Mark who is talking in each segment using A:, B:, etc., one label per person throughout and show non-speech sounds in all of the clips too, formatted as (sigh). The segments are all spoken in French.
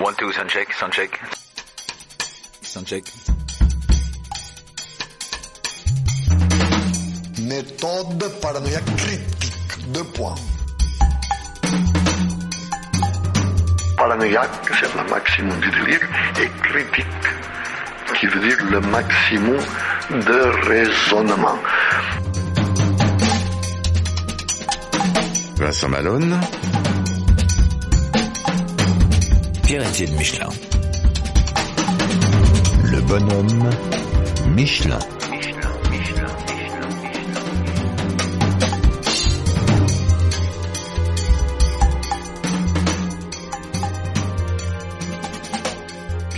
A: One, two, sound check, sound check. Sound check.
B: Méthode paranoïaque critique. Deux points. Paranoïaque, c'est le maximum du délire, et critique, qui veut dire le maximum de raisonnement.
C: Vincent Malone,
A: Pierre-Étienne Michelin.
C: le bonhomme Michelin.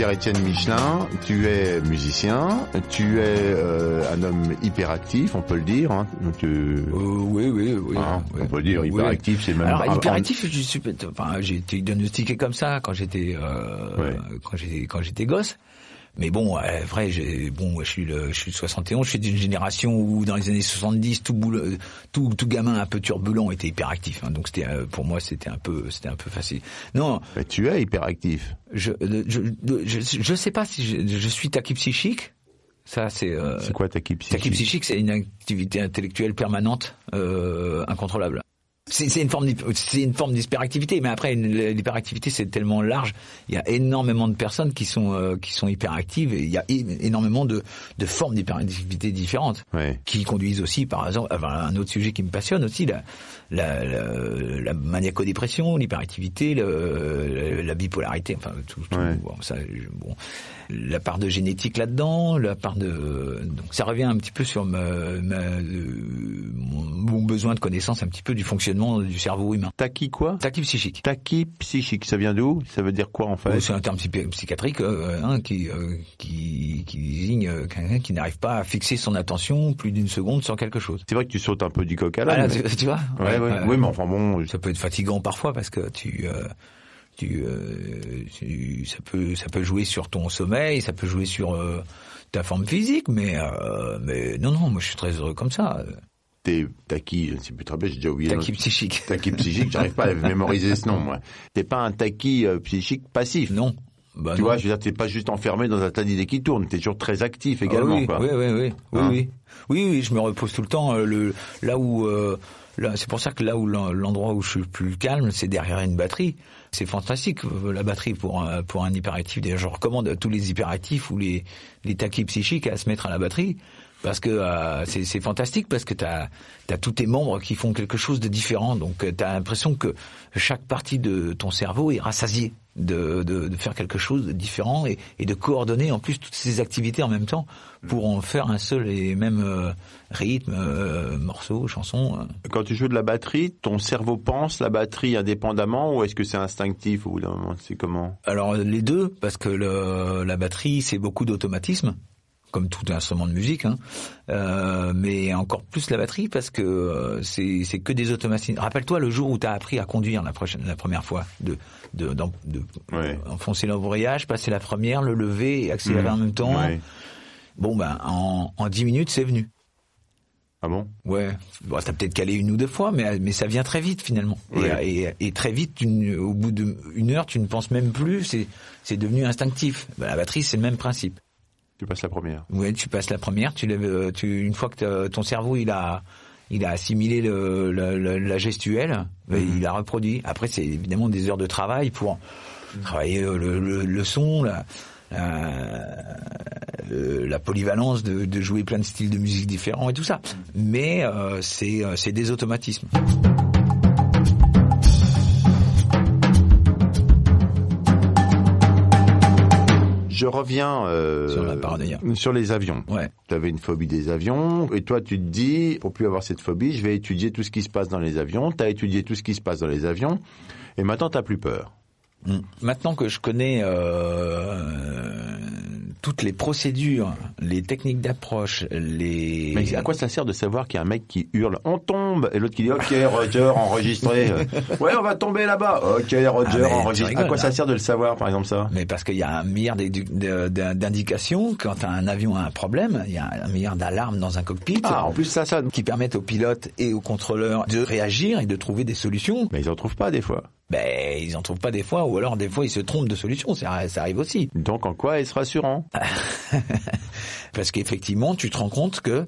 C: Pierre-Étienne Michelin, tu es musicien, tu es euh, un homme hyperactif, on peut le dire. Hein, tu-
A: Euh, oui, oui, oui.
C: Hein,
A: oui.
C: on peut dire
A: Oui.
C: hyperactif, c'est même
A: Alors hyperactif, je suis, enfin, j'ai été diagnostiqué comme ça quand j'étais, euh,
C: Ouais.
A: quand j'étais, quand j'étais gosse. Mais bon, euh, vrai, bon, je suis le, je suis de 71, je suis d'une génération où dans les années 70, tout boule, tout, tout gamin un peu turbulent était hyperactif. Hein, donc c'était, euh, pour moi, c'était un peu, c'était un peu facile. Non,
C: Mais tu es hyperactif.
A: je, je, je, je sais pas si je, je suis tachypsychique. Ça, c'est. Euh,
C: C'est quoi ta qui psychique
A: Tachypsychique, c'est une activité intellectuelle permanente, euh, incontrôlable. C'est une forme, c'est une forme d'hyperactivité, mais après l'hyperactivité c'est tellement large. Il y a énormément de personnes qui sont euh, qui sont hyperactives et il y a énormément de, de formes d'hyperactivité différentes qui conduisent aussi, par exemple, enfin, un autre sujet qui me passionne aussi, la, la, la, la maniaco-dépression, l'hyperactivité, la, la bipolarité, enfin tout, tout bon, ça, bon, la part de génétique là-dedans, la part de, donc ça revient un petit peu sur ma, ma- euh, mon, mon besoin de connaissance un petit peu du fonctionnement du cerveau humain.
C: Tachy quoi?
A: Tachypsychique. psychique.
C: Tachy psychique, ça vient d'où Ça veut dire quoi en fait?
A: Oh, C'est un terme psy- psychiatrique euh, hein, qui, euh, qui, qui désigne euh, quelqu'un qui n'arrive pas à fixer son attention plus d'une seconde sur quelque chose.
C: C'est vrai que tu sautes un peu du coq à l'âne. mais-
A: tu, tu vois?
C: Ouais, ouais. Oui, mais enfin bon,
A: ça peut être fatigant parfois parce que tu, euh, tu, euh, tu- ça peut, ça peut jouer sur ton sommeil, ça peut jouer sur ta forme physique, mais, mais non, non, moi je suis très heureux comme ça.
C: T'es tachy, je ne sais plus très bien, j'ai déjà oublié.
A: Tachy psychique.
C: Tachy psychique, j'arrive pas à (laughs) mémoriser ce nom, moi. T'es pas un tachy euh, psychique passif.
A: Non. Bah,
C: Tu
A: non.
C: vois, je veux dire, t'es pas juste enfermé dans un tas d'idées qui tournent, t'es toujours très actif
A: Ah
C: également,
A: oui,
C: quoi.
A: Oui, oui, oui, oui,
C: Hein
A: oui, oui, oui, je me repose tout le temps. euh, le, là où, euh, là, c'est pour ça que là où l'en- l'endroit où je suis le plus calme, c'est derrière une batterie. C'est fantastique euh, la batterie pour un, pour un hyperactif. D'ailleurs, je recommande à tous les hyperactifs ou les les taquis psychiques à se mettre à la batterie. Parce que euh, c'est fantastique parce que t'as as tous tes membres qui font quelque chose de différent donc tu t'as l'impression que chaque partie de ton cerveau est rassasiée de, de, de faire quelque chose de différent et, et de coordonner en plus toutes ces activités en même temps pour en faire un seul et même euh, rythme, euh, morceau, chanson. euh.
C: Quand tu joues de la batterie, ton cerveau pense la batterie indépendamment ou est-ce que c'est instinctif moment? C'est comment?
A: Alors les deux, parce que le, la batterie c'est beaucoup d'automatisme, comme tout instrument de musique, hein. Euh, mais encore plus la batterie parce que euh, c'est que des automatismes. Rappelle-toi le jour où tu as appris à conduire la prochaine la première fois, de de, d'en- de
C: Ouais.
A: enfoncer l'embrayage, passer la première, le lever et accélérer en même temps.
C: Ouais.
A: Bon ben en en dix minutes c'est venu.
C: Ah bon?
A: Ouais, bon, t'as peut-être calé une ou deux fois, mais mais ça vient très vite finalement. Et-. Et, et, très vite, au bout d'une heure, tu ne penses même plus. C'est c'est devenu instinctif. Ben, la batterie, c'est le même principe.
C: Tu passes la première.
A: Ouais, tu passes la première, tu euh, tu une fois que ton cerveau il a il a assimilé le, la, gestuelle, ben, il a reproduit. Après, c'est évidemment des heures de travail pour travailler euh, le, son, la, la polyvalence de, de jouer plein de styles de musique différents et tout ça. Mais euh, c'est euh, c'est des automatismes.
C: Je reviens euh,
A: Sur la paranoïa.
C: sur les avions.
A: Ouais.
C: Tu avais une phobie des avions, et toi tu te dis, pour plus avoir cette phobie, je vais étudier tout ce qui se passe dans les avions. Tu as étudié tout ce qui se passe dans les avions, et maintenant tu plus peur.
A: Mm. Maintenant que je connais euh, toutes les procédures, les techniques d'approche, les...
C: Mais à quoi ça sert de savoir qu'il y a un mec qui hurle « On tombe !» et l'autre qui dit « Ok, Roger, enregistré. (laughs) Ouais, on va tomber là-bas. Ok, Roger,
A: Ah,
C: enregistré. » À quoi ça
A: là.
C: sert de le savoir, par exemple, ça?
A: Mais parce qu'il y a un milliard d'indications quand un avion a un problème, il y a un milliard d'alarmes dans un cockpit
C: Ah, en plus, ça, ça...
A: qui permettent aux pilotes et aux contrôleurs de réagir et de trouver des solutions.
C: Mais ils en trouvent pas, des fois.
A: Ben, ils en trouvent pas des fois, ou alors des fois ils se trompent de solution. Ça, ça arrive aussi.
C: Donc, en quoi est-ce rassurant? (laughs)
A: Parce qu'effectivement, tu te rends compte que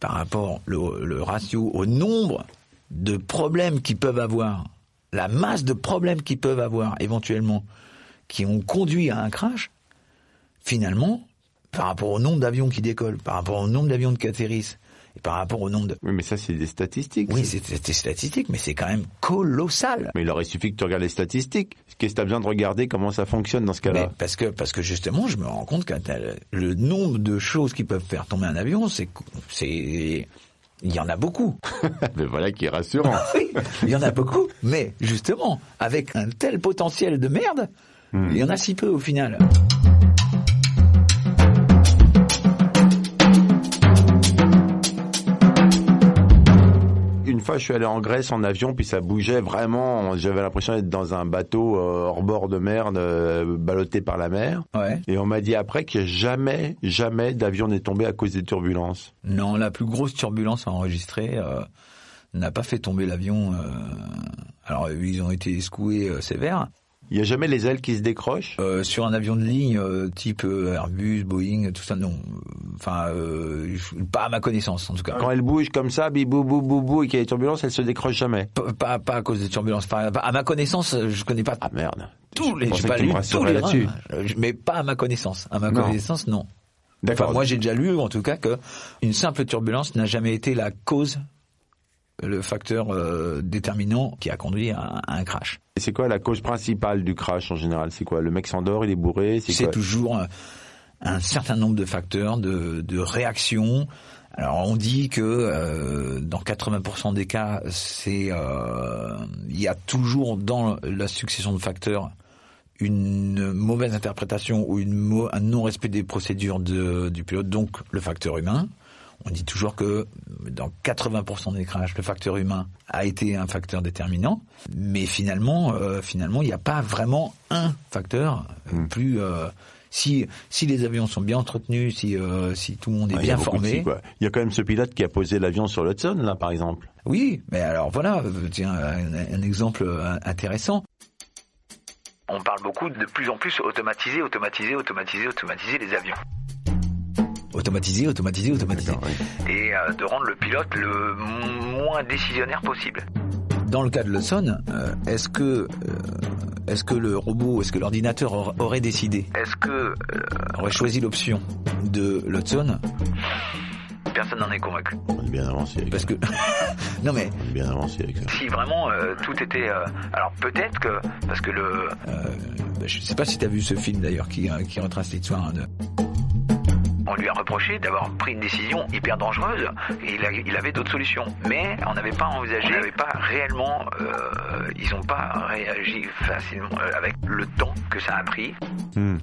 A: par rapport le, le ratio au nombre de problèmes qu'ils peuvent avoir, la masse de problèmes qu'ils peuvent avoir éventuellement, qui ont conduit à un crash, finalement, par rapport au nombre d'avions qui décollent, par rapport au nombre d'avions qui atterrissent, et par rapport au nombre de...
C: Oui, mais ça, c'est des statistiques.
A: Oui, c'est c'est statistique, mais c'est quand même colossal.
C: Mais il aurait suffi que tu regardes les statistiques. Qu'est-ce que tu as besoin de regarder? Comment ça fonctionne dans ce cas-là?
A: Parce que parce que justement, je me rends compte que le nombre de choses qui peuvent faire tomber un avion, c'est il y en a beaucoup. (laughs)
C: Mais voilà qui est rassurant.
A: Oui, il y en a beaucoup, mais justement, avec un tel potentiel de merde, il y en a si peu au final.
C: Fois, je suis allé en Grèce en avion, puis ça bougeait vraiment. J'avais l'impression d'être dans un bateau euh, hors bord de mer, euh, ballotté par la mer.
A: Ouais.
C: Et on m'a dit après que jamais, jamais d'avion n'est tombé à cause des turbulences.
A: Non, la plus grosse turbulence enregistrée euh, n'a pas fait tomber l'avion. euh, alors ils ont été secoués sévères.
C: Il n'y a jamais les ailes qui se décrochent?
A: Sur un avion de ligne type Airbus, Boeing, tout ça, non. Enfin, euh, pas à ma connaissance en tout cas.
C: Quand elles bougent comme ça, bibou, bou, bou, bou, et qu'il y a des turbulences, elles se décrochent jamais.
A: Pas, pas, pas à cause des turbulences. Pas- à ma connaissance, je connais pas
C: Ah merde.
A: tous les. J'ai pas lu tous les
C: là-dessus.
A: reins, je- mais pas à ma connaissance. À ma
C: Non.
A: connaissance, non.
C: D'accord.
A: Enfin, moi, j'ai déjà lu, en tout cas, que une simple turbulence n'a jamais été la cause, le facteur euh, déterminant qui a conduit à, à un crash.
C: Et c'est quoi la cause principale du crash en général? C'est quoi? Le mec s'endort, il est bourré C'est
A: toujours un, certain nombre de facteurs de, de réactions. Alors on dit que euh, dans 80% des cas, c'est euh, il y a toujours dans la succession de facteurs une mauvaise interprétation ou une un non-respect des procédures de, du pilote, donc le facteur humain. On dit toujours que dans 80% des crashs, le facteur humain a été un facteur déterminant, mais finalement, euh, finalement, il n'y a pas vraiment un facteur euh, plus. euh, si si les avions sont bien entretenus, si euh, si tout le monde est
C: Ah,
A: bien formé,
C: si, quoi. Il y a quand même ce pilote qui a posé l'avion sur l'Hudson, là, par exemple.
A: oui. Mais alors voilà, euh, tiens, un, un exemple euh, intéressant. On parle beaucoup de plus en plus automatiser, automatiser, automatiser, automatiser les avions. Automatiser, automatiser, automatiser.
C: Oui.
A: Et euh, de rendre le pilote le moins décisionnaire possible. Dans le cas de l'Hudson, euh, est-ce que euh, est-ce que le robot, est-ce que l'ordinateur aur- aurait décidé Est-ce que euh, aurait choisi l'option de l'Hudson Personne n'en est convaincu.
C: On est bien avancé avec
A: Parce
C: ça.
A: que (laughs) non mais
C: On est bien avancé avec ça.
A: si vraiment euh, tout était euh, alors peut-être que parce que le euh, bah, je sais pas si tu as vu ce film d'ailleurs qui euh, qui retrace l'histoire hein, de lui a reproché d'avoir pris une décision hyper dangereuse et il, a- il avait d'autres solutions. Mais on n'avait pas envisagé, on n'avait pas réellement, euh, ils n'ont pas réagi facilement euh, avec le temps que ça a pris
C: Hmm.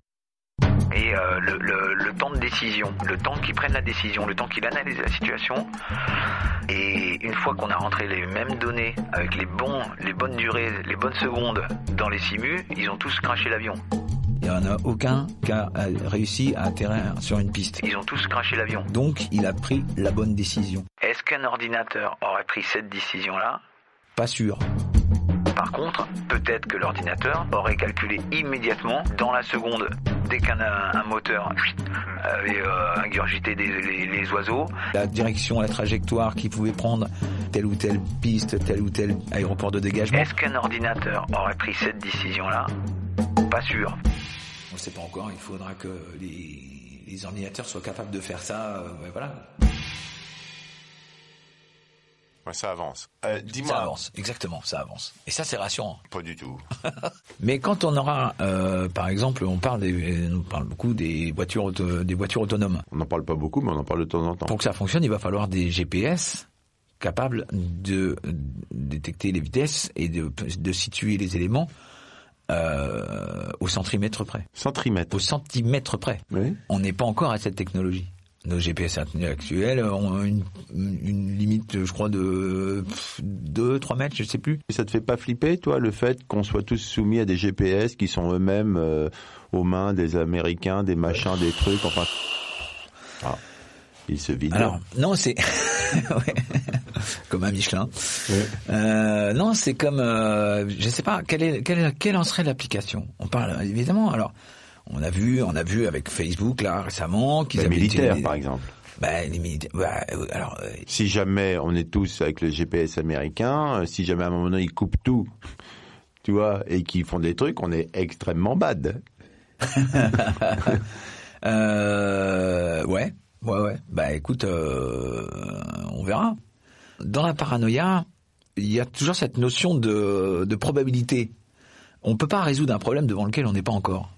A: et euh, le, le- le temps de décision, le temps qu'ils prennent la décision, le temps qu'il analyse la situation. Et une fois qu'on a rentré les mêmes données avec les bons, les bonnes durées, les bonnes secondes dans les simus, ils ont tous craché l'avion. Il n'y en a aucun qui a réussi à atterrir sur une piste. Ils ont tous craché l'avion. Donc, il a pris la bonne décision. Est-ce qu'un ordinateur aurait pris cette décision-là? Pas sûr. Par contre, peut-être que l'ordinateur aurait calculé immédiatement, dans la seconde, dès qu'un un moteur avait euh, ingurgité des, les, les oiseaux, la direction, la trajectoire qu'il pouvait prendre, telle ou telle piste, tel ou tel aéroport de dégagement. Est-ce qu'un ordinateur aurait pris cette décision-là? Pas sûr. On ne sait pas encore, il faudra que les, les ordinateurs soient capables de faire ça, euh, voilà.
C: Ouais, ça avance. Euh, Dis-moi.
A: Ça avance, exactement, ça avance. Et ça, c'est rassurant.
C: Pas du tout. (laughs)
A: Mais quand on aura, euh, par exemple, on parle, des, on parle beaucoup des voitures, auto- des voitures autonomes.
C: On n'en parle pas beaucoup, mais on en parle de temps en temps.
A: Pour que ça fonctionne, il va falloir des GPS capables de détecter les vitesses et de, de situer les éléments euh, au centimètre près.
C: Centimètres.
A: Au centimètre près.
C: Oui.
A: On n'est pas encore à cette technologie. Nos GPS actuels ont une, une limite, je crois, de 2-3 mètres, je sais plus.
C: Et ça te fait pas flipper, toi, le fait qu'on soit tous soumis à des GPS qui sont eux-mêmes euh, aux mains des Américains, des machins, des trucs, enfin... Ah, ils se vident.
A: Alors, non, c'est... (laughs) Ouais. (laughs) comme un Michelin. Euh, non, c'est comme... Euh, je sais pas, quelle, est, quelle, quelle en serait l'application? On parle, évidemment, alors... On a vu, on a vu avec Facebook là récemment qu'ils
C: Les
A: avaient
C: militaires,
A: des-
C: par exemple.
A: Bah, les militaires. bah, euh, alors, euh,
C: Si jamais on est tous avec le GPS américain, si jamais à un moment donné ils coupent tout, tu vois, et qu'ils font des trucs, on est extrêmement bad. (laughs)
A: Euh, ouais, ouais, ouais. Bah écoute, euh, on verra. Dans la paranoïa, il y a toujours cette notion de, de probabilité. On peut pas résoudre un problème devant lequel on n'est pas encore.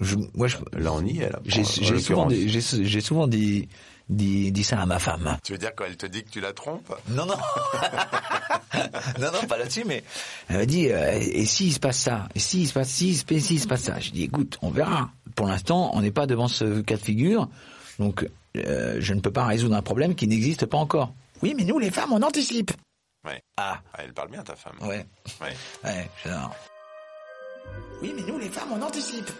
A: Je, moi, je,
C: Là, on y est. Là,
A: j'ai
C: en
A: j'ai souvent, dit- j'ai j'ai souvent dit, dit, dit ça à ma femme.
C: Tu veux dire quand elle te dit que tu la trompes?
A: Non, non. (laughs) non, non, pas là-dessus, mais elle m'a dit, euh, et s'il se passe ça Et s'il se passe ci, et s'il se passe ça Je dis, écoute, on verra. Pour l'instant, on n'est pas devant ce cas de figure, donc euh, je ne peux pas résoudre un problème qui n'existe pas encore. Oui, mais nous, les femmes, on anticipe.
C: Ouais.
A: Ah,
C: Elle parle bien, ta femme.
A: ouais,
C: Ouais.
A: ouais, j'adore. Oui, mais nous, les femmes, on anticipe.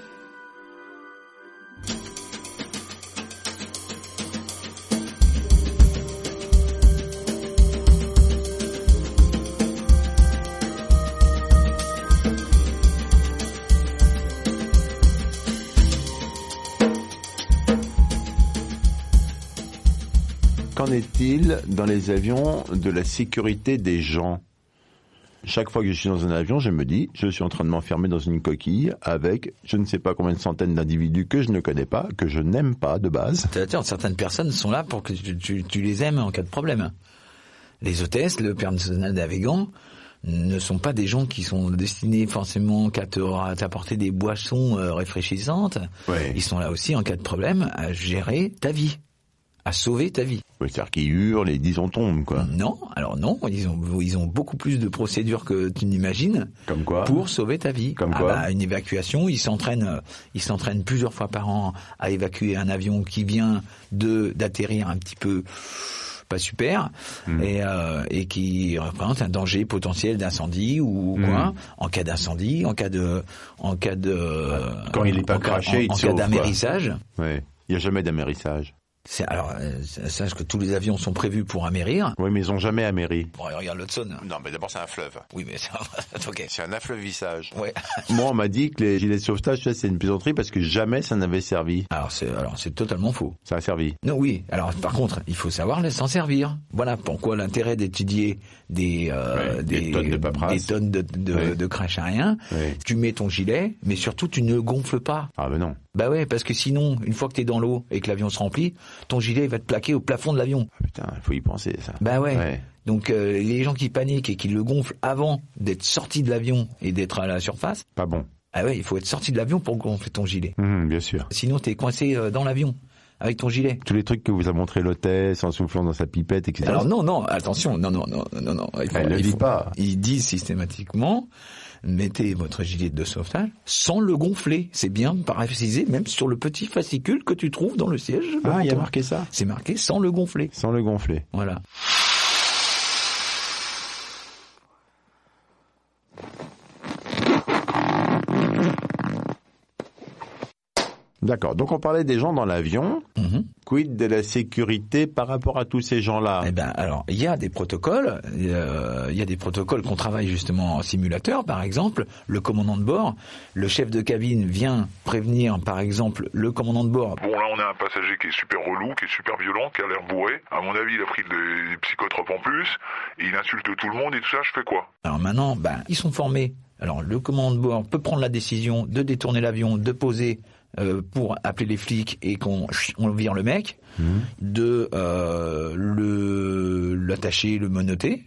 C: Qu'en est-il dans les avions de la sécurité des gens? Chaque fois que je suis dans un avion, je me dis, je suis en train de m'enfermer dans une coquille avec je ne sais pas combien de centaines d'individus que je ne connais pas, que je n'aime pas de base.
A: C'est-à-dire, certaines personnes sont là pour que tu, tu- tu les aimes en cas de problème. Les hôtesses, le personnel navigant, ne sont pas des gens qui sont destinés forcément qu'à t'apporter des boissons euh, rafraîchissantes.
C: Ouais.
A: Ils sont là aussi en cas de problème à gérer ta vie, à sauver ta vie.
C: C'est-à-dire qu'ils hurlent et disent on tombe, quoi.
A: Non, alors non, ils ont ils ont beaucoup plus de procédures que tu n'imagines
C: Comme quoi
A: pour sauver ta vie.
C: Comme
A: Ah
C: quoi
A: bah, Une évacuation, ils s'entraînent, euh, ils s'entraînent plusieurs fois par an à évacuer un avion qui vient de d'atterrir un petit peu pas super
C: Hmm.
A: et, euh, et qui représente un danger potentiel d'incendie ou
C: Hmm.
A: quoi en cas d'incendie, en cas de en cas de
C: Quand il est pas
A: en
C: craché,
A: en,
C: il
A: en
C: te
A: cas d'amérissage.
C: Ouais. Il n'y a jamais d'amérissage.
A: C'est alors euh, sache que tous les avions sont prévus pour amérir.
C: Oui, mais ils ont jamais améri.
A: Bon, regarde l'Hudson.
C: Non, mais d'abord c'est un fleuve.
A: Oui, mais ça, (laughs) ok.
C: C'est un affleuvissage.
A: Ouais. (laughs)
C: Moi, on m'a dit que les gilets de sauvetage, ça, c'est une plaisanterie parce que jamais ça n'avait servi.
A: Alors c'est alors c'est totalement faux.
C: Ça a servi.
A: Non, oui. Alors, par contre, il faut savoir s'en servir. Voilà pourquoi l'intérêt d'étudier des, euh,
C: Ouais, des tonnes de paperasse.
A: des tonnes de, de,
C: Ouais.
A: de crash aérien.
C: Ouais.
A: Tu mets ton gilet, mais surtout tu ne gonfles pas.
C: Ah ben non.
A: Bah ouais, parce que sinon, une fois que t'es dans l'eau et que l'avion se remplit, ton gilet va te plaquer au plafond de l'avion.
C: Ah, putain, il faut y penser, ça.
A: Bah ouais.
C: Ouais.
A: Donc euh, les gens qui paniquent et qui le gonflent avant d'être sortis de l'avion et d'être à la surface,
C: Pas bon.
A: ah ouais, il faut être sorti de l'avion pour gonfler ton gilet.
C: Hum, bien sûr.
A: Sinon, t'es coincé euh, dans l'avion avec ton gilet.
C: Tous les trucs que vous a montré l'hôtesse en soufflant dans sa pipette, etc.
A: Alors non, non, attention, non, non, non, non, non. Il
C: Elle le
A: il
C: dit pas.
A: Ils disent systématiquement, mettez votre gilet de sauvetage sans le gonfler. C'est bien précisé, même sur le petit fascicule que tu trouves dans le siège.
C: Ah, il y a marqué ça.
A: C'est marqué sans le gonfler.
C: Sans le gonfler.
A: Voilà.
C: D'accord. Donc on parlait des gens dans l'avion.
A: Mhm.
C: Quid de la sécurité par rapport à tous ces gens-là?
A: Eh ben, alors, il y a des protocoles. euh, Il y a des protocoles qu'on travaille justement en simulateur, par exemple. Le commandant de bord, le chef de cabine vient prévenir, par exemple, le commandant de bord.
D: Bon, là, on a un passager qui est super relou, qui est super violent, qui a l'air bourré. À mon avis, il a pris des psychotropes en plus. Et il insulte tout le monde et tout ça, je fais quoi?
A: Alors maintenant, ben, ils sont formés. Alors le commandant de bord peut prendre la décision de détourner l'avion, de poser euh, pour appeler les flics et qu'on on vire le mec,
C: Mhm.
A: de euh, le l'attacher, le menotter.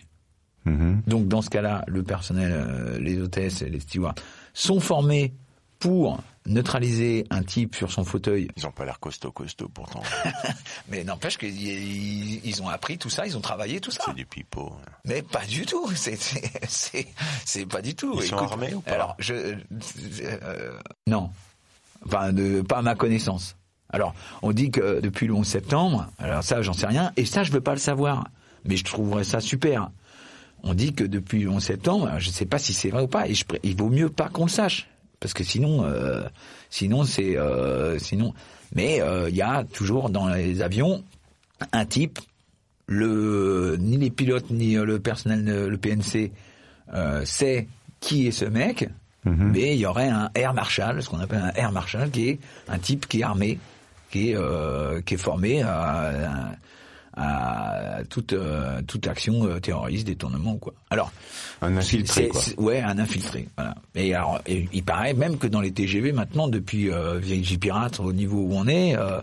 C: Mhm.
A: Donc dans ce cas-là, le personnel, euh, les hôtesses, et les stewards sont formés pour neutraliser un type sur son fauteuil.
C: Ils ont pas l'air costaud costaud pourtant. (laughs)
A: Mais n'empêche qu'ils ils- ils ont appris tout ça, ils ont travaillé tout ça.
C: C'est du pipeau.
A: Mais pas du tout. (laughs) C'est pas du tout.
C: Ils sont armés ou pas
A: Alors je euh, non, enfin de pas à ma connaissance. Alors on dit que depuis le 11 septembre, alors ça j'en sais rien et ça je veux pas le savoir, mais je trouverais ça super. On dit que depuis le 11 septembre, je sais pas si c'est vrai ou pas et je, il vaut mieux pas qu'on le sache parce que sinon euh, sinon c'est euh, sinon mais euh, il y a toujours dans les avions un type le ni les pilotes ni euh, le personnel le PNC euh, sait qui est ce mec mais il y aurait un air marshal ce qu'on appelle un air marshal qui est un type qui est armé qui est euh, qui est formé à, à, à toute euh, toute action euh, terroriste détournement quoi alors
C: Un infiltré quoi.
A: Ouais, un infiltré. Voilà. Et alors, et il paraît même que dans les TGV maintenant, depuis euh, VJ Pirate, au niveau où on est, euh,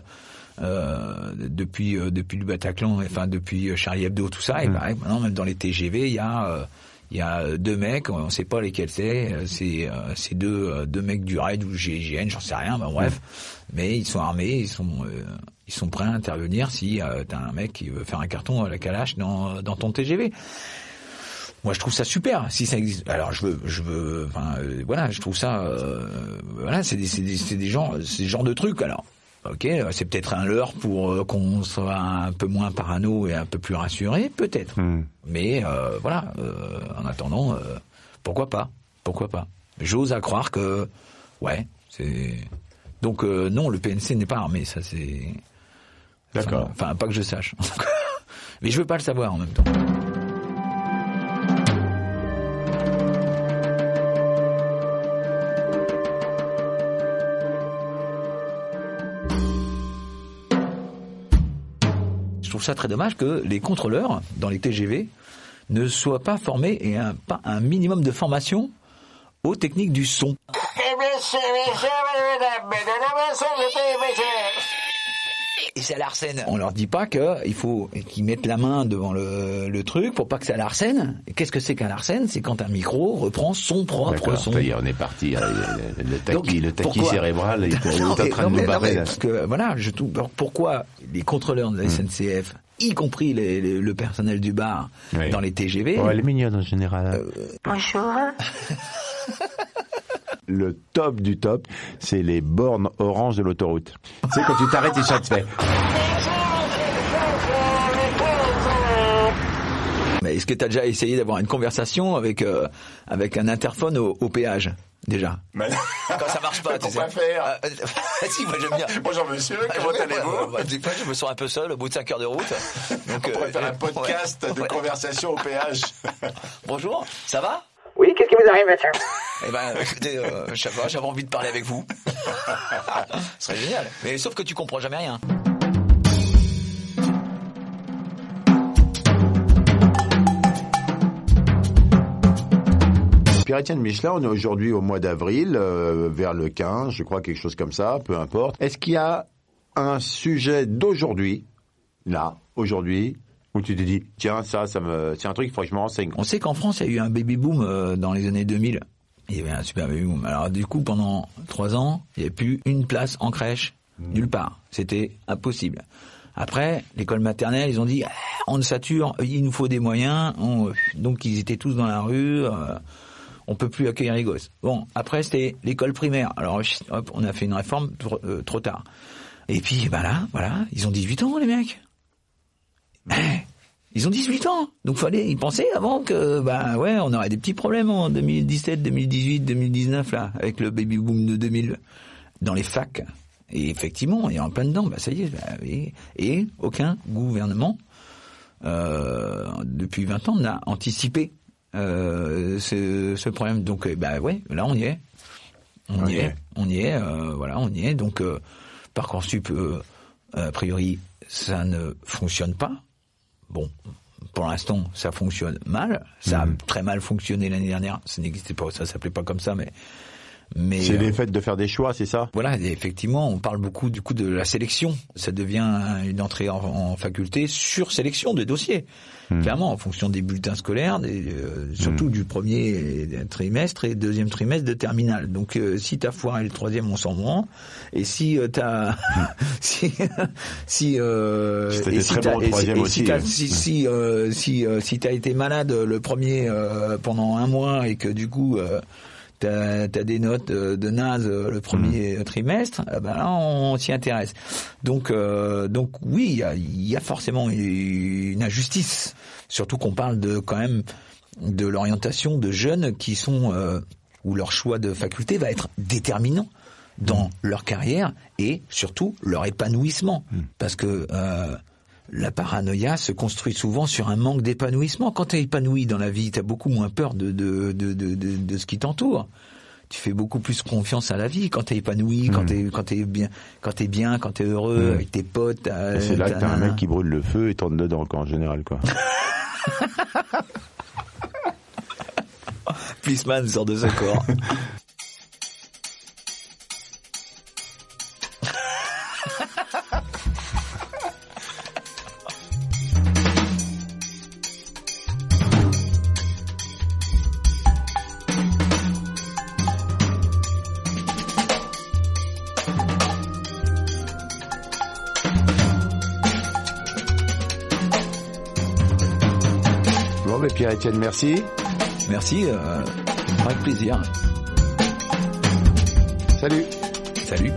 A: euh, depuis euh, depuis le Bataclan, enfin depuis Charlie Hebdo, tout ça, il paraît que maintenant même dans les TGV, il y a euh, il y a deux mecs, on sait pas lesquels c'est, euh, c'est euh, c'est deux euh, deux mecs du raid ou GIGN, j'en sais rien, ben bref, mais ils sont armés, ils sont euh, ils sont prêts à intervenir si euh, t'as un mec qui veut faire un carton à la calache dans dans ton TGV. Moi, je trouve ça super si ça existe. Alors, je veux, je veux, enfin, euh, voilà, je trouve ça, euh, voilà, c'est des, c'est des, c'est des gens, c'est des genres de trucs. Alors, ok, euh, c'est peut-être un leurre pour euh, qu'on soit un peu moins parano et un peu plus rassuré, peut-être.
C: Hmm.
A: Mais euh, voilà, euh, en attendant, euh, pourquoi pas, pourquoi pas. J'ose à croire que, ouais, c'est. Donc euh, non, le PNC n'est pas armé, ça c'est.
C: D'accord.
A: Enfin, pas que je sache. (laughs) Mais je veux pas le savoir en même temps. Très dommage que les contrôleurs dans les TGV ne soient pas formés et pas un minimum de formation aux techniques du son. Et c'est à l'arsène. On leur dit pas que il faut qu'ils mettent la main devant le, le truc pour pas que ça l'arsène. Qu'est-ce que c'est qu'un arsène? C'est quand un micro reprend son propre son.
C: ça y est, on est parti. euh, Le, le,
A: Donc,
C: taqui, le taqui
A: pourquoi
C: cérébral il (laughs) est, en train
A: non,
C: de nous barrer.
A: Parce que voilà, je pourquoi les contrôleurs de la SNCF, y compris les- les- le personnel du bar
C: Oui.
A: dans les TGV,
C: Oh, elle est mignonne en général.
A: Euh, (laughs)
C: Le top du top, c'est les bornes orange de l'autoroute. tu sais, quand tu t'arrêtes, et ça te fait.
A: mais est-ce que tu as déjà essayé d'avoir une conversation avec euh, avec un interphone au, au péage déjà? Quand ça marche pas, tu sais.
C: Faire?
A: Ah, euh, (laughs) si, moi j'aime bien.
C: Bonjour monsieur,
A: ouais, ouais, Des fois, je me sens un peu seul au bout de 5 heures de route. (laughs) Donc,
C: On pourrait
A: euh,
C: faire un (laughs) podcast
A: ouais,
C: de
A: ouais.
C: conversation au péage.
A: Bonjour, ça va?
E: Oui, qu'est-ce qui vous arrive, monsieur (laughs)
A: Eh ben, écoutez, euh, j'avais envie de parler avec vous. (laughs) Ce serait génial. Mais sauf que tu comprends jamais rien.
C: Pierre-Étienne Michelin, on est aujourd'hui au mois d'avril, euh, vers le 15, je crois, quelque chose comme ça, peu importe. Est-ce qu'il y a un sujet d'aujourd'hui, là, aujourd'hui, où tu te dis, tiens, ça, ça me, c'est un truc, il faudrait que je me renseigne.
A: On sait qu'en France, il y a eu un baby boom euh, dans les années 2000. Il y avait un super baby boom. Alors du coup, pendant trois ans, il n'y avait plus une place en crèche, nulle part. C'était impossible. Après, l'école maternelle, ils ont dit, Ah, on sature, il nous faut des moyens. On- Donc ils étaient tous dans la rue. euh, on peut plus accueillir les gosses. Bon, après c'était l'école primaire. Alors hop, on a fait une réforme trop, euh, trop tard. Et puis bah là, voilà, ils ont 18 ans les mecs. Eh, Ils ont 18 ans, donc fallait y penser avant que bah ouais, on aurait des petits problèmes en 2017, 2018, 2019 là avec le baby boom de 2000 dans les facs. Et effectivement, on est en plein dedans. Bah ça y est. bah et aucun gouvernement euh, depuis 20 ans n'a anticipé euh, ce, ce problème. Donc euh, bah ouais, là on y est. On y est. On y est. euh, voilà, on y est. Donc euh, parcoursup, euh, a priori, ça ne fonctionne pas. Bon, pour l'instant, ça fonctionne mal. Ça a très mal fonctionné l'année dernière. Ça n'existait pas, ça s'appelait pas comme ça, mais Mais
C: C'est
A: euh,
C: les faits de faire des choix, c'est ça?
A: Voilà, et effectivement, on parle beaucoup du coup de la sélection. Ça devient une entrée en, en faculté sur sélection de dossiers. Clairement, en fonction des bulletins scolaires, des, euh, surtout du premier trimestre et deuxième trimestre de terminale. Donc, euh, si t'as foiré le troisième, on s'en rend. Et si euh, t'as, (laughs) si, si, euh,
C: Si t'as
A: et si
C: très
A: t'as-
C: bon au
A: et si-
C: troisième
A: et
C: aussi,
A: si t'as-
C: hein.
A: si, si, euh, si, euh, si t'as été malade le premier euh, pendant un mois et que du coup euh, t'as as des notes de naze euh, le premier
C: Mm.
A: trimestre, eh ben là on s'y intéresse. Donc euh, donc oui, il y a, il y a forcément une injustice, surtout qu'on parle de quand même de l'orientation de jeunes qui sont euh, où leur choix de faculté va être déterminant dans
C: Mm.
A: leur carrière et surtout leur épanouissement, parce que euh, la paranoïa se construit souvent sur un manque d'épanouissement. Quand tu es épanoui dans la vie, tu as beaucoup moins peur de, de, de, de, de, ce qui t'entoure. Tu fais beaucoup plus confiance à la vie quand t'es épanoui, quand t'es quand t'es bien, quand t'es bien, quand t'es heureux
C: Mm.
A: avec tes potes. t'as-
C: Et C'est là que t'as un
A: t'as-
C: mec qui brûle le feu et tourne dedans, quoi, en général, quoi. (laughs)
A: Policeman sort de ce corps. (laughs)
C: Bon, mais Pierre-Etienne, merci.
A: Merci, euh, avec plaisir.
C: Salut.
A: Salut.